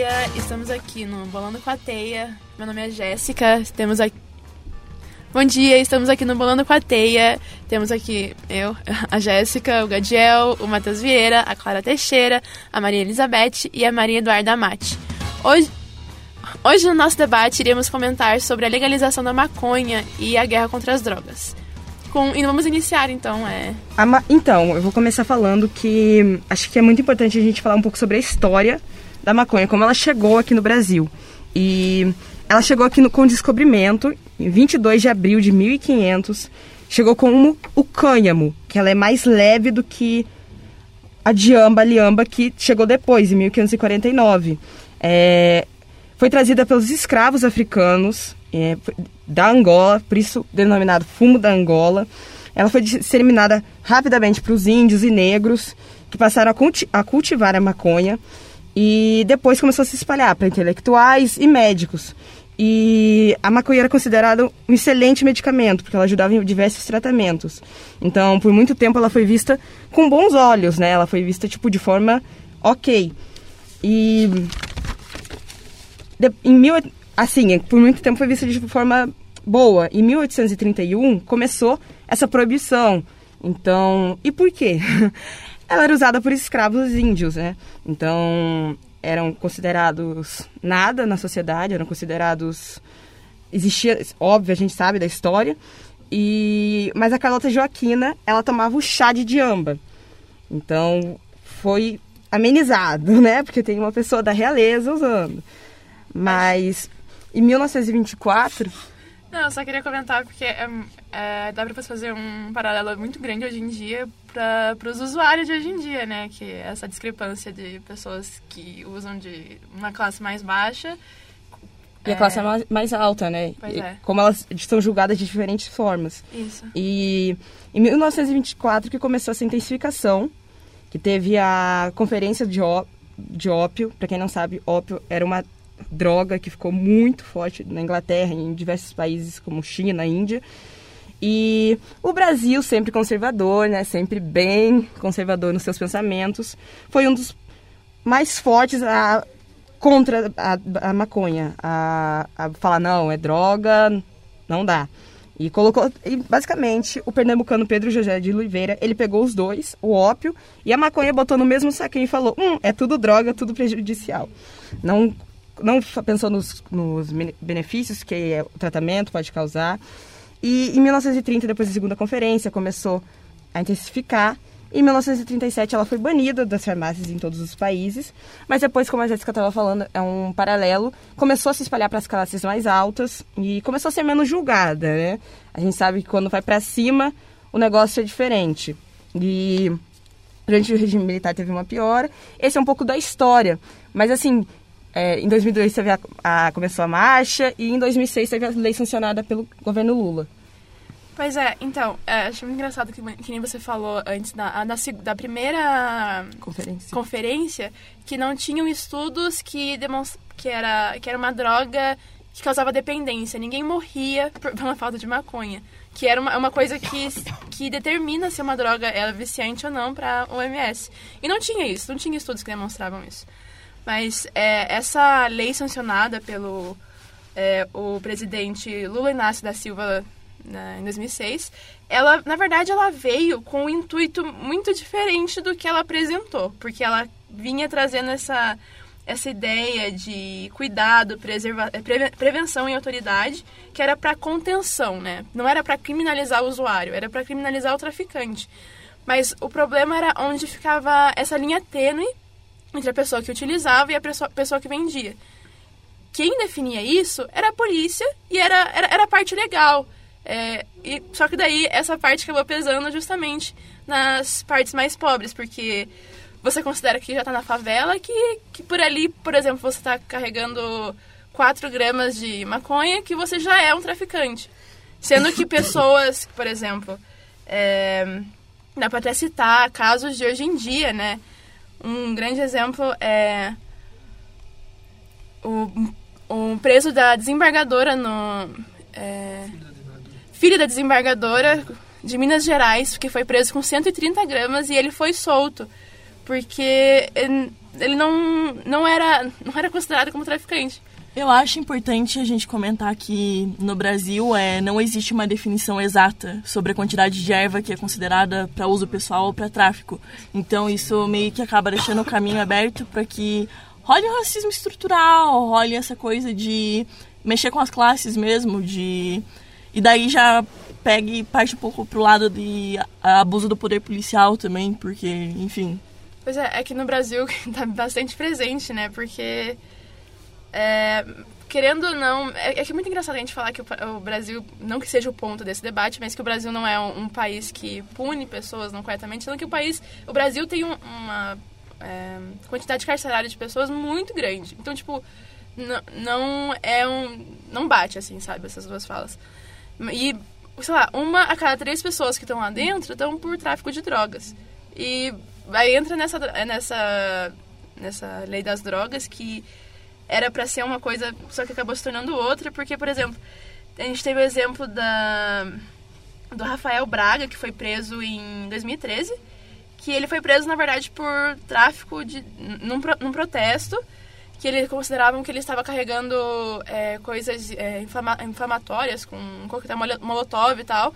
dia, estamos aqui no Bolando com a Teia. Meu nome é Jéssica, temos aqui... Bom dia, estamos aqui no Bolando com a Teia. Temos aqui eu, a Jéssica, o Gadiel, o Matheus Vieira, a Clara Teixeira, a Maria Elizabeth e a Maria Eduarda Amati. Hoje, hoje no nosso debate iremos comentar sobre a legalização da maconha e a guerra contra as drogas. Com, e vamos iniciar então, é. Então, eu vou começar falando que acho que é muito importante a gente falar um pouco sobre a história da maconha, como ela chegou aqui no Brasil. E ela chegou aqui no, com descobrimento, em 22 de abril de 1500, chegou com o cânhamo, que ela é mais leve do que a diamba, a liamba, que chegou depois, em 1549. É, foi trazida pelos escravos africanos é, da Angola, por isso denominado fumo da Angola. Ela foi disseminada rapidamente para os índios e negros, que passaram a, culti a cultivar a maconha. E depois começou a se espalhar para intelectuais e médicos. E a maconha era considerada um excelente medicamento, porque ela ajudava em diversos tratamentos. Então, por muito tempo ela foi vista com bons olhos, né? Ela foi vista tipo de forma ok. E de, em mil, assim, por muito tempo foi vista de forma boa. Em 1831 começou essa proibição. Então, e por quê? ela era usada por escravos índios, né? Então, eram considerados nada na sociedade, eram considerados existia, óbvio, a gente sabe da história. E mas a Carlota Joaquina, ela tomava o chá de diamba. Então, foi amenizado, né? Porque tem uma pessoa da realeza usando. Mas em 1924 não, eu só queria comentar porque é, é, dá pra fazer um paralelo muito grande hoje em dia para os usuários de hoje em dia, né? Que é essa discrepância de pessoas que usam de uma classe mais baixa e a classe é mais, mais alta, né? Pois é. Como elas são julgadas de diferentes formas. Isso. E em 1924 que começou essa intensificação, que teve a conferência de, ó, de ópio. Para quem não sabe, ópio era uma droga que ficou muito forte na Inglaterra, em diversos países como China, Índia. E o Brasil, sempre conservador, né, sempre bem conservador nos seus pensamentos, foi um dos mais fortes a, contra a, a maconha, a, a falar não, é droga, não dá. E colocou, e basicamente, o pernambucano Pedro José de Oliveira, ele pegou os dois, o ópio e a maconha, botou no mesmo saquinho e falou: hum, é tudo droga, tudo prejudicial. Não não pensou nos, nos benefícios que o tratamento pode causar. E em 1930, depois da segunda conferência, começou a intensificar. Em 1937, ela foi banida das farmácias em todos os países. Mas depois, como a Jéssica estava falando, é um paralelo. Começou a se espalhar para as classes mais altas e começou a ser menos julgada, né? A gente sabe que quando vai para cima, o negócio é diferente. E durante o regime militar teve uma piora. Esse é um pouco da história. Mas, assim, é, em 2002 teve a, a, começou a marcha e em 2006 teve a lei sancionada pelo governo Lula. Pois é, então, é, achei muito engraçado que, que nem você falou antes da, da, da primeira conferência. conferência que não tinham estudos que demonstram que era, que era uma droga que causava dependência. Ninguém morria por, pela falta de maconha. Que era uma, uma coisa que, que determina se uma droga é viciante ou não para o OMS. E não tinha isso, não tinha estudos que demonstravam isso. Mas é, essa lei sancionada pelo é, o presidente Lula Inácio da Silva né, em 2006, ela, na verdade, ela veio com um intuito muito diferente do que ela apresentou, porque ela vinha trazendo essa, essa ideia de cuidado, preserva, é, pre, prevenção e autoridade, que era para contenção, né? Não era para criminalizar o usuário, era para criminalizar o traficante. Mas o problema era onde ficava essa linha tênue entre a pessoa que utilizava e a pessoa, que vendia. Quem definia isso era a polícia e era, era, era a parte legal. É, e, só que daí essa parte acabou pesando justamente nas partes mais pobres, porque você considera que já está na favela, que, que por ali, por exemplo, você está carregando 4 gramas de maconha, que você já é um traficante. Sendo que pessoas, por exemplo, é, dá para até citar casos de hoje em dia, né? Um grande exemplo é o, o preso da desembargadora no. É, filho da desembargadora de Minas Gerais, que foi preso com 130 gramas e ele foi solto. Porque ele não, não, era, não era considerado como traficante. Eu acho importante a gente comentar que no Brasil é, não existe uma definição exata sobre a quantidade de erva que é considerada para uso pessoal ou para tráfico. Então isso meio que acaba deixando o caminho aberto para que role o racismo estrutural, role essa coisa de mexer com as classes mesmo, de e daí já pega e parte um pouco pro lado de abuso do poder policial também, porque, enfim. Pois é, é que no Brasil tá bastante presente, né? Porque é, querendo ou não, é, é, que é muito engraçado a gente falar que o, o, Brasil, não que seja o ponto desse debate, mas que o Brasil não é um, um país que pune pessoas não corretamente, sendo que o país, o Brasil tem um, uma é, quantidade carcerária de pessoas muito grande. Então, tipo, não é um, não bate assim, sabe, essas duas falas. E, sei lá, uma a cada três pessoas que estão lá dentro estão por tráfico de drogas. E aí entra nessa, nessa, nessa lei das drogas que era para ser uma coisa, só que acabou se tornando outra, porque, por exemplo, a gente teve o exemplo da, do Rafael Braga, que foi preso em 2013, que ele foi preso, na verdade, por tráfico de, num, num protesto, que eles consideravam que ele estava carregando é, coisas é, inflama inflamatórias, com um coquetel molotov e tal,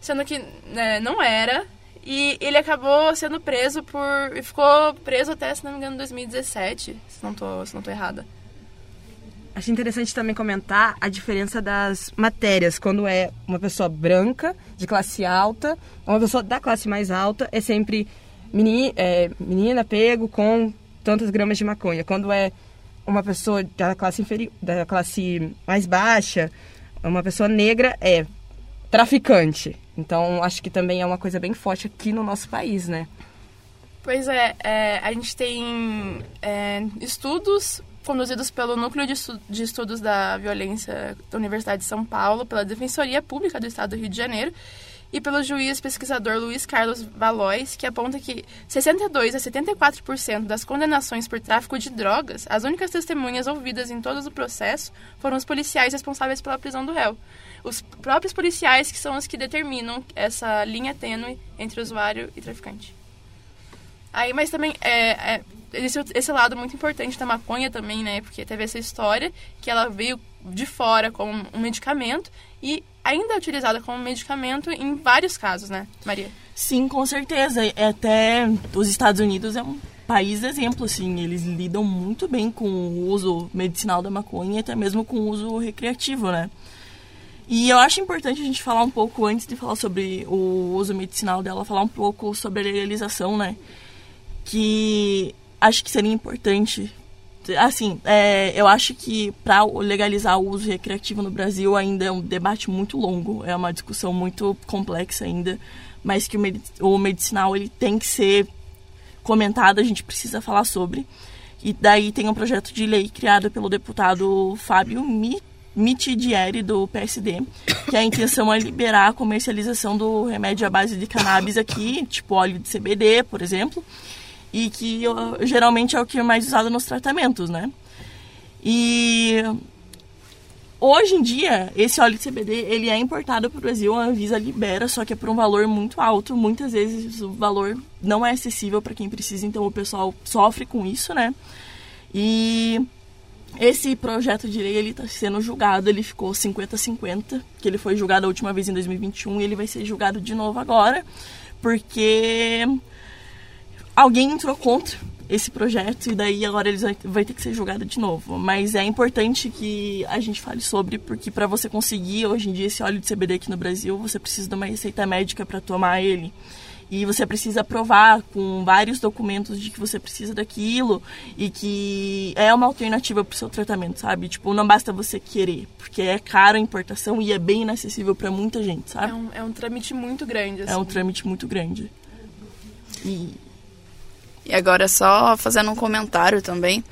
sendo que né, não era. E ele acabou sendo preso por. e ficou preso até, se não me engano, em 2017, se não tô, se não tô errada. Acho interessante também comentar a diferença das matérias. Quando é uma pessoa branca, de classe alta, uma pessoa da classe mais alta, é sempre menina, é, menina pego com tantas gramas de maconha. Quando é uma pessoa da classe inferior, da classe mais baixa, uma pessoa negra, é traficante. Então, acho que também é uma coisa bem forte aqui no nosso país, né? Pois é, é a gente tem é, estudos conduzidos pelo Núcleo de, de Estudos da Violência da Universidade de São Paulo, pela Defensoria Pública do Estado do Rio de Janeiro e pelo juiz pesquisador Luiz Carlos Valois, que aponta que 62 a 74% das condenações por tráfico de drogas, as únicas testemunhas ouvidas em todo o processo foram os policiais responsáveis pela prisão do réu. Os próprios policiais que são os que determinam essa linha tênue entre usuário e traficante. Aí, mas também é, é esse, lado muito importante da maconha também, né? Porque teve essa história que ela veio de fora como um medicamento e ainda é utilizada como medicamento em vários casos, né, Maria? Sim, com certeza. É até os Estados Unidos é um país exemplo, assim. Eles lidam muito bem com o uso medicinal da maconha e até mesmo com o uso recreativo, né? E eu acho importante a gente falar um pouco, antes de falar sobre o uso medicinal dela, falar um pouco sobre a legalização, né? Que acho que seria importante. Assim, é, eu acho que para legalizar o uso recreativo no Brasil ainda é um debate muito longo, é uma discussão muito complexa ainda, mas que o, medicinal ele tem que ser comentado, a gente precisa falar sobre. E daí tem um projeto de lei criado pelo deputado Fábio Mitidieri, do PSD, que a intenção é liberar a comercialização do remédio à base de cannabis aqui, tipo óleo de CBD, por exemplo, e que geralmente é o que é mais usado nos tratamentos, né? E hoje em dia, esse óleo de CBD, ele é importado para o Brasil, a Anvisa libera, só que é por um valor muito alto. Muitas vezes o valor não é acessível para quem precisa, então o pessoal sofre com isso, né? E esse projeto de lei ele está sendo julgado, ele ficou 50-50, que ele foi julgado a última vez em 2021 e ele vai ser julgado de novo agora, porque alguém entrou contra esse projeto e daí agora eles vai, vai ter que ser julgado de novo. Mas é importante que a gente fale sobre, porque para você conseguir hoje em dia esse óleo de CBD aqui no Brasil, você precisa de uma receita médica para tomar ele. E você precisa provar com vários documentos de que você precisa daquilo e que é uma alternativa para o seu tratamento, sabe? Tipo, não basta você querer, porque é caro a importação e é bem inacessível para muita gente, sabe? É um, é um trâmite muito grande. Assim. É um assim. trâmite muito grande. E e agora só fazendo um comentário também,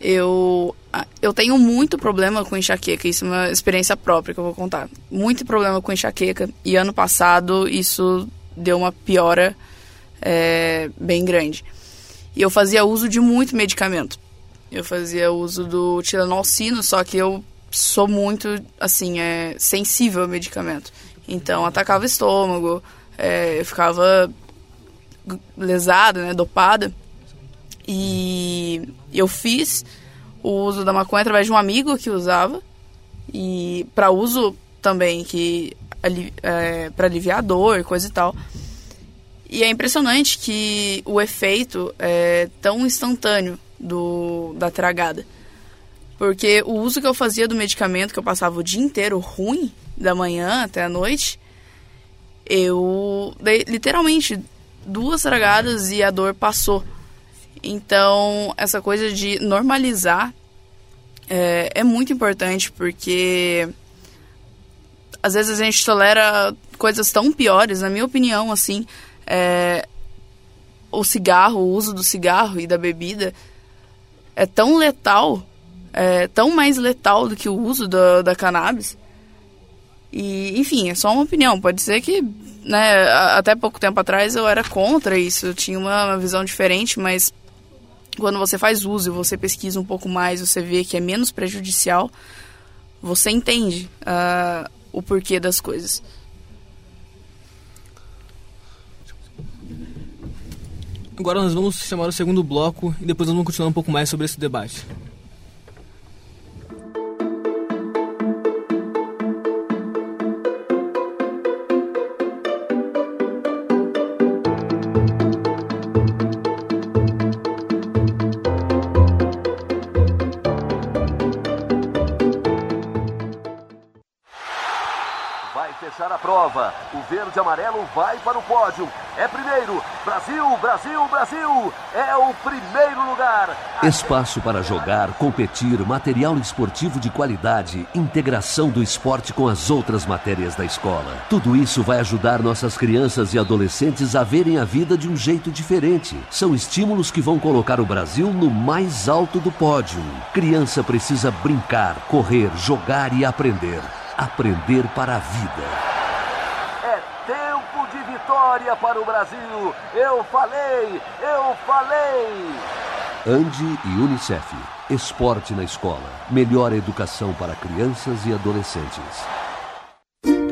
eu eu tenho muito problema com enxaqueca, isso é uma experiência própria que eu vou contar. Muito problema com enxaqueca e ano passado isso deu uma piora é, bem grande. E eu fazia uso de muito medicamento. Eu fazia uso do tilenolcino, só que eu sou muito, assim, é, sensível ao medicamento. Então atacava o estômago, é, eu ficava lesada, né, dopada. E eu fiz o uso da maconha através de um amigo que usava e para uso também que é, para aliviar dor, coisa e tal. E é impressionante que o efeito é tão instantâneo do da tragada. Porque o uso que eu fazia do medicamento, que eu passava o dia inteiro ruim, da manhã até a noite, eu literalmente duas tragadas e a dor passou. Então, essa coisa de normalizar é, é muito importante porque às vezes a gente tolera coisas tão piores, na minha opinião, assim, é, o cigarro, o uso do cigarro e da bebida é tão letal, é tão mais letal do que o uso da, da cannabis. E, enfim, é só uma opinião. Pode ser que, né, até pouco tempo atrás eu era contra isso, eu tinha uma visão diferente, mas quando você faz uso e você pesquisa um pouco mais, você vê que é menos prejudicial, você entende uh, o porquê das coisas. Agora nós vamos chamar o segundo bloco e depois nós vamos continuar um pouco mais sobre esse debate. Vai para o pódio. É primeiro. Brasil, Brasil, Brasil. É o primeiro lugar. Espaço para jogar, competir, material esportivo de qualidade, integração do esporte com as outras matérias da escola. Tudo isso vai ajudar nossas crianças e adolescentes a verem a vida de um jeito diferente. São estímulos que vão colocar o Brasil no mais alto do pódio. Criança precisa brincar, correr, jogar e aprender. Aprender para a vida vitória para o Brasil. Eu falei, eu falei. Andi e Unicef. Esporte na escola. Melhor educação para crianças e adolescentes.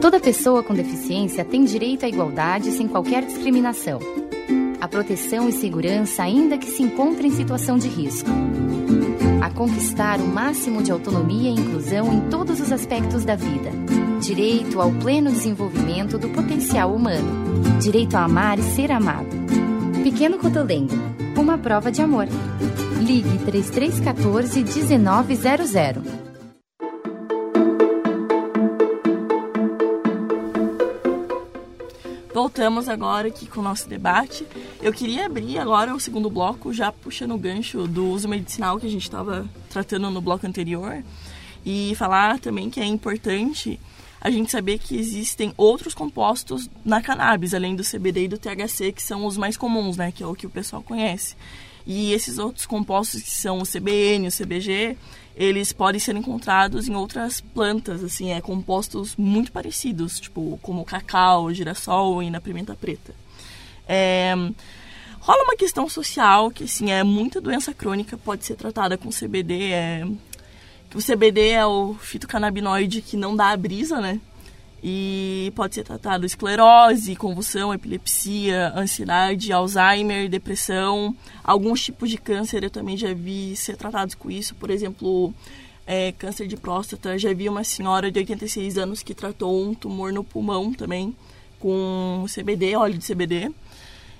Toda pessoa com deficiência tem direito à igualdade sem qualquer discriminação. A proteção e segurança, ainda que se encontre em situação de risco. A conquistar o máximo de autonomia e inclusão em todos os aspectos da vida Direito ao pleno desenvolvimento do potencial humano. Direito a amar e ser amado. Pequeno Cotolengo. Uma prova de amor. Ligue 3314 1900. Voltamos agora aqui com o nosso debate. Eu queria abrir agora o segundo bloco, já puxando o gancho do uso medicinal que a gente estava tratando no bloco anterior, e falar também que é importante a gente saber que existem outros compostos na cannabis, além do CBD e do THC, que são os mais comuns, né, que é o que o pessoal conhece. E esses outros compostos que são o CBN, o CBG, eles podem ser encontrados em outras plantas, assim, é compostos muito parecidos, tipo como cacau, girassol e na pimenta preta. É, rola uma questão social que assim é muita doença crônica pode ser tratada com CBD, é, o CBD é o fitocannabinoide que não dá a brisa, né? E pode ser tratado esclerose, convulsão, epilepsia, ansiedade, Alzheimer, depressão. Alguns tipos de câncer eu também já vi ser tratados com isso. Por exemplo, é, câncer de próstata. Já vi uma senhora de 86 anos que tratou um tumor no pulmão também com CBD, óleo de CBD.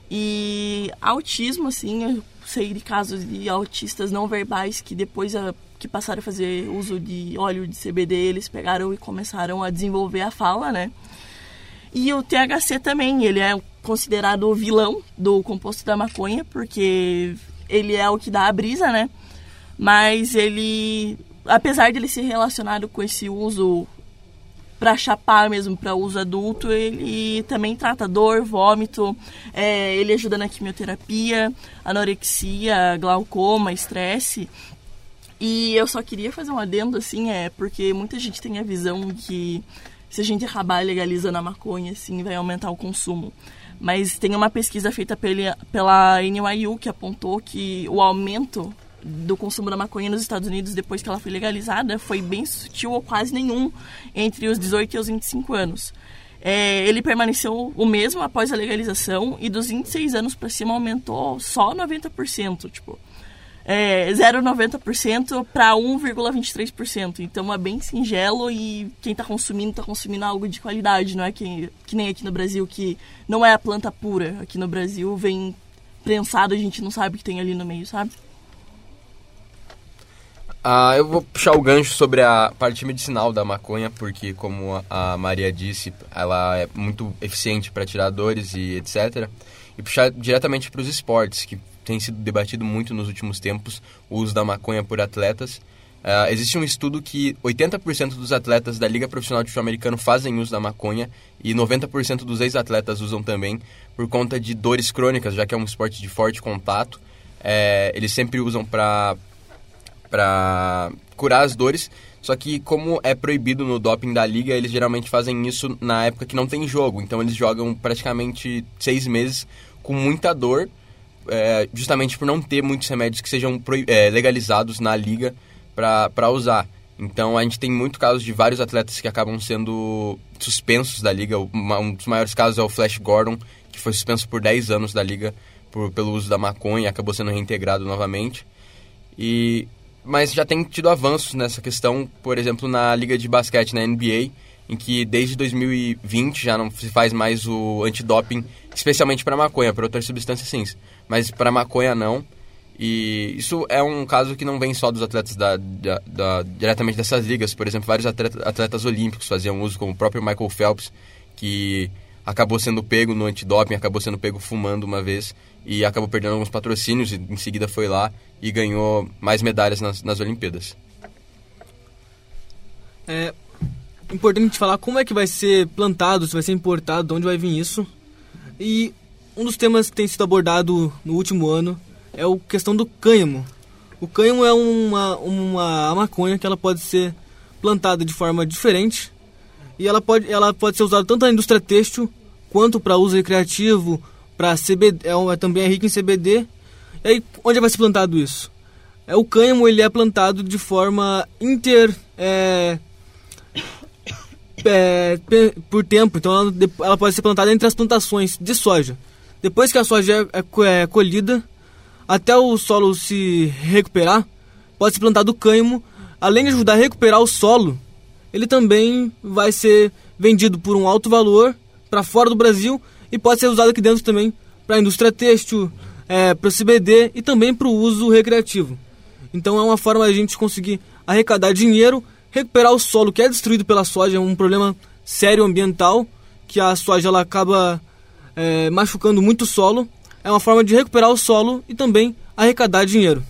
E autismo, assim, eu sei de casos de autistas não verbais que depois a que passaram a fazer uso de óleo de CBD, eles pegaram e começaram a desenvolver a fala, né? E o THC também, ele é considerado o vilão do composto da maconha, porque ele é o que dá a brisa, né? Mas ele, apesar de ele ser relacionado com esse uso para chapar mesmo, para uso adulto, ele também trata dor, vômito, é, ele ajuda na quimioterapia, anorexia, glaucoma, estresse. E eu só queria fazer um adendo, assim, é porque muita gente tem a visão que se a gente acabar legalizando a maconha, assim, vai aumentar o consumo. Mas tem uma pesquisa feita pela, pela NYU que apontou que o aumento do consumo da maconha nos Estados Unidos depois que ela foi legalizada foi bem sutil ou quase nenhum entre os 18 e os 25 anos. é, ele permaneceu o mesmo após a legalização e dos 26 anos para cima aumentou só 90%, tipo, é, 0,90% para 1,23%. Então é bem singelo e quem está consumindo está consumindo algo de qualidade, não é que, que nem aqui no Brasil, que não é a planta pura. Aqui no Brasil vem prensado, a gente não sabe o que tem ali no meio, sabe? Ah, eu vou puxar o gancho sobre a parte medicinal da maconha, porque, como a Maria disse, ela é muito eficiente para tirar dores e etc. E puxar diretamente para os esportes, que tem sido debatido muito nos últimos tempos, o uso da maconha por atletas. Uh, existe um estudo que 80% dos atletas da Liga Profissional de Futebol Americano fazem uso da maconha e 90% dos ex-atletas usam também por conta de dores crônicas, já que é um esporte de forte contato. É, eles sempre usam para para curar as dores. Só que como é proibido no doping da liga, eles geralmente fazem isso na época que não tem jogo. Então eles jogam praticamente seis meses com muita dor, é, justamente por não ter muitos remédios que sejam é, legalizados na liga para usar. Então a gente tem muito casos de vários atletas que acabam sendo suspensos da liga. Um dos maiores casos é o Flash Gordon, que foi suspenso por 10 anos da liga por, pelo uso da maconha e acabou sendo reintegrado novamente. E mas já tem tido avanços nessa questão, por exemplo, na liga de basquete, na NBA, em que desde 2020 já não se faz mais o antidoping, especialmente para maconha, para outras substâncias sim, mas para maconha não. E isso é um caso que não vem só dos atletas da, da, da, diretamente dessas ligas. Por exemplo, vários atletas, olímpicos faziam uso, como o próprio Michael Phelps, que acabou sendo pego no antidoping, acabou sendo pego fumando uma vez e acabou perdendo alguns patrocínios e em seguida foi lá e ganhou mais medalhas nas, nas Olimpíadas. É importante falar como é que vai ser plantado, se vai ser importado, de onde vai vir isso. E um dos temas que tem sido abordado no último ano é a questão do cânhamo. O cânhamo é uma, uma maconha que ela pode ser plantada de forma diferente e ela pode, ela pode ser usada tanto na indústria têxtil quanto para uso recreativo, para CBD, é, é, também é rica em CBD. E aí, onde vai ser plantado isso? É, o cânhamo ele é plantado de forma inter... É, é, por tempo, então ela, ela, pode ser plantada entre as plantações de soja. Depois que a soja é, é, é colhida, até o solo se recuperar, pode ser plantado cânhamo, além de ajudar a recuperar o solo, ele também vai ser vendido por um alto valor para fora do Brasil e pode ser usado aqui dentro também para a indústria têxtil, é, para o CBD e também para o uso recreativo. Então é uma forma de a gente conseguir arrecadar dinheiro, recuperar o solo que é destruído pela soja, é um problema sério ambiental, que a soja ela acaba é, machucando muito o solo. É uma forma de recuperar o solo e também arrecadar dinheiro.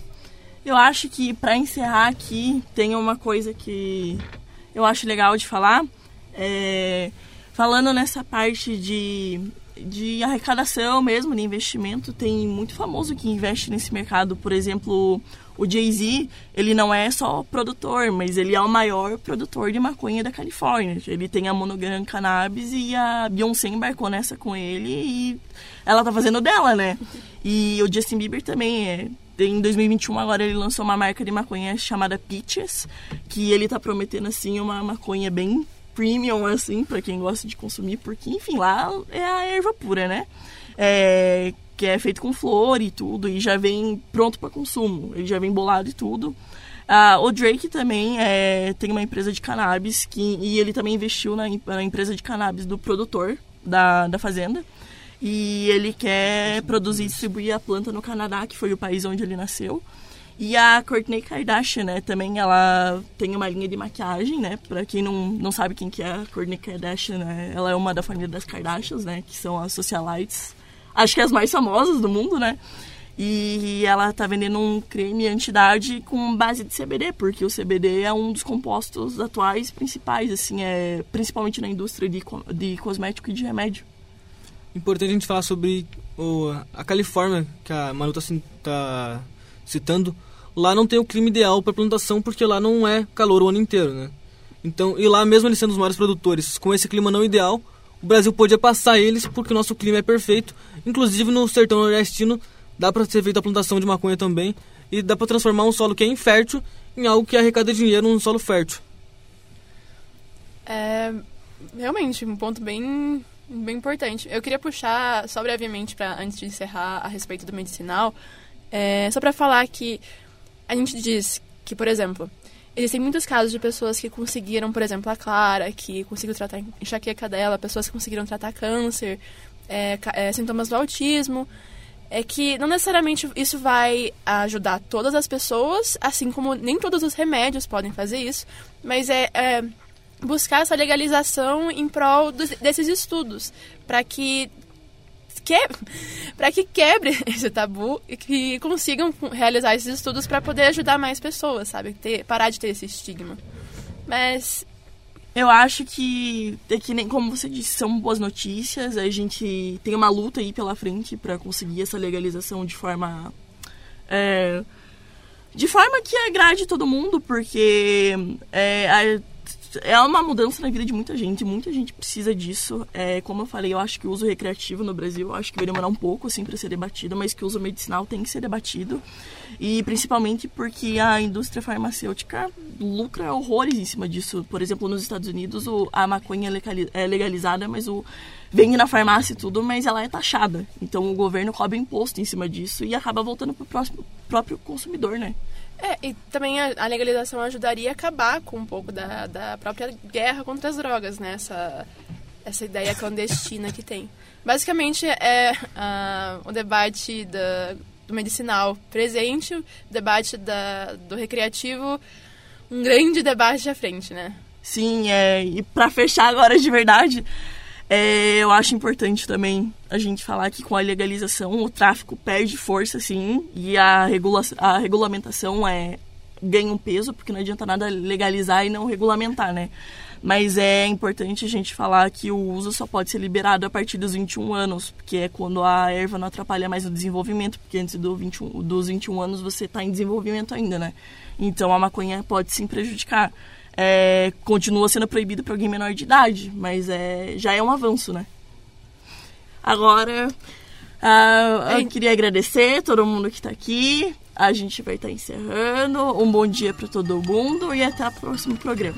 Eu acho que para encerrar aqui tem uma coisa que eu acho legal de falar. É, falando nessa parte de, de arrecadação mesmo, de investimento, tem muito famoso que investe nesse mercado. Por exemplo, o Jay-Z, ele não é só produtor, mas ele é o maior produtor de maconha da Califórnia. Ele tem a Monogram Cannabis e a Beyoncé embarcou nessa com ele e ela tá fazendo dela, né? E o Justin Bieber também é em 2021 agora ele lançou uma marca de maconha chamada Peaches, que ele tá prometendo assim uma maconha bem premium assim para quem gosta de consumir, porque enfim, lá é a erva pura, né? É, que é feito com flor e tudo e já vem pronto para consumo, ele já vem bolado e tudo. O Drake também é, tem uma empresa de cannabis que, e ele também investiu na, na empresa de cannabis do produtor da, da fazenda e ele quer produzir e distribuir a planta no Canadá, que foi o país onde ele nasceu. E a Kourtney Kardashian, né, também ela tem uma linha de maquiagem, né, pra quem não, não sabe quem que é a Kourtney Kardashian, né, ela é uma da família das Kardashians, né, que são as socialites, acho que as mais famosas do mundo, né, e ela tá vendendo um creme anti-idade com base de CBD, porque o CBD é um dos compostos atuais principais, assim, é, principalmente na indústria de, de cosmético e de remédio importante a gente falar sobre o, a Califórnia, que a Manu está tá citando. Lá não tem o clima ideal para plantação, porque lá não é calor o ano inteiro, né? Então, e lá mesmo eles sendo os maiores produtores, com esse clima não ideal, o Brasil podia passar eles porque o nosso clima é perfeito. Inclusive no sertão nordestino dá para ser feita a plantação de maconha também e dá para transformar um solo que é infértil em algo que arrecada dinheiro num solo fértil. É, realmente, um ponto bem, bem importante. Eu queria puxar, só brevemente, pra, antes de encerrar, a respeito do medicinal, é, só para falar que a gente diz que, por exemplo, existem muitos casos de pessoas que conseguiram, por exemplo, a Clara, que conseguiu tratar enxaqueca dela, pessoas que conseguiram tratar câncer, é, é, sintomas do autismo. É que não necessariamente isso vai ajudar todas as pessoas, assim como nem todos os remédios podem fazer isso, mas é, é buscar essa legalização em prol dos, desses estudos, para que que, que quebre esse tabu e que consigam realizar esses estudos para poder ajudar mais pessoas, sabe? Ter, parar de ter esse estigma. Mas eu acho que, é que nem como você disse, são boas notícias. A gente tem uma luta aí pela frente para conseguir essa legalização de forma. É, de forma que agrade todo mundo, porque é, a, é uma mudança na vida de muita gente, muita gente precisa disso. É, como eu falei, eu acho que o uso recreativo no Brasil, eu acho que vai demorar um pouco assim para ser debatido, mas que o uso medicinal tem que ser debatido. E principalmente porque a indústria farmacêutica lucra horrores em cima disso. Por exemplo, nos Estados Unidos o, a maconha é legalizada, mas o vende na farmácia e tudo, mas ela é taxada. Então o governo cobra imposto em cima disso e acaba voltando para o próprio consumidor, né? É, e também a, a, legalização ajudaria a acabar com um pouco da, da própria guerra contra as drogas, né? Essa, essa ideia clandestina que tem. Basicamente, é uh, o debate da, do medicinal presente, o debate da, do recreativo, um grande debate à frente, né? Sim, é, e para fechar agora de verdade, é, eu acho importante também a gente falar que com a legalização o tráfico perde força, sim, e a, regula a regulamentação é, ganha um peso, porque não adianta nada legalizar e não regulamentar, né? Mas é importante a gente falar que o uso só pode ser liberado a partir dos 21 anos, porque é quando a erva não atrapalha mais o desenvolvimento, porque antes do 21, dos 21 anos você está em desenvolvimento ainda, né? Então a maconha pode sim prejudicar é, continua sendo proibido para alguém menor de idade, mas é, já é um avanço, né? Agora, uh, eu queria agradecer todo mundo que está aqui. A gente vai estar tá encerrando. Um bom dia para todo mundo e até o próximo programa.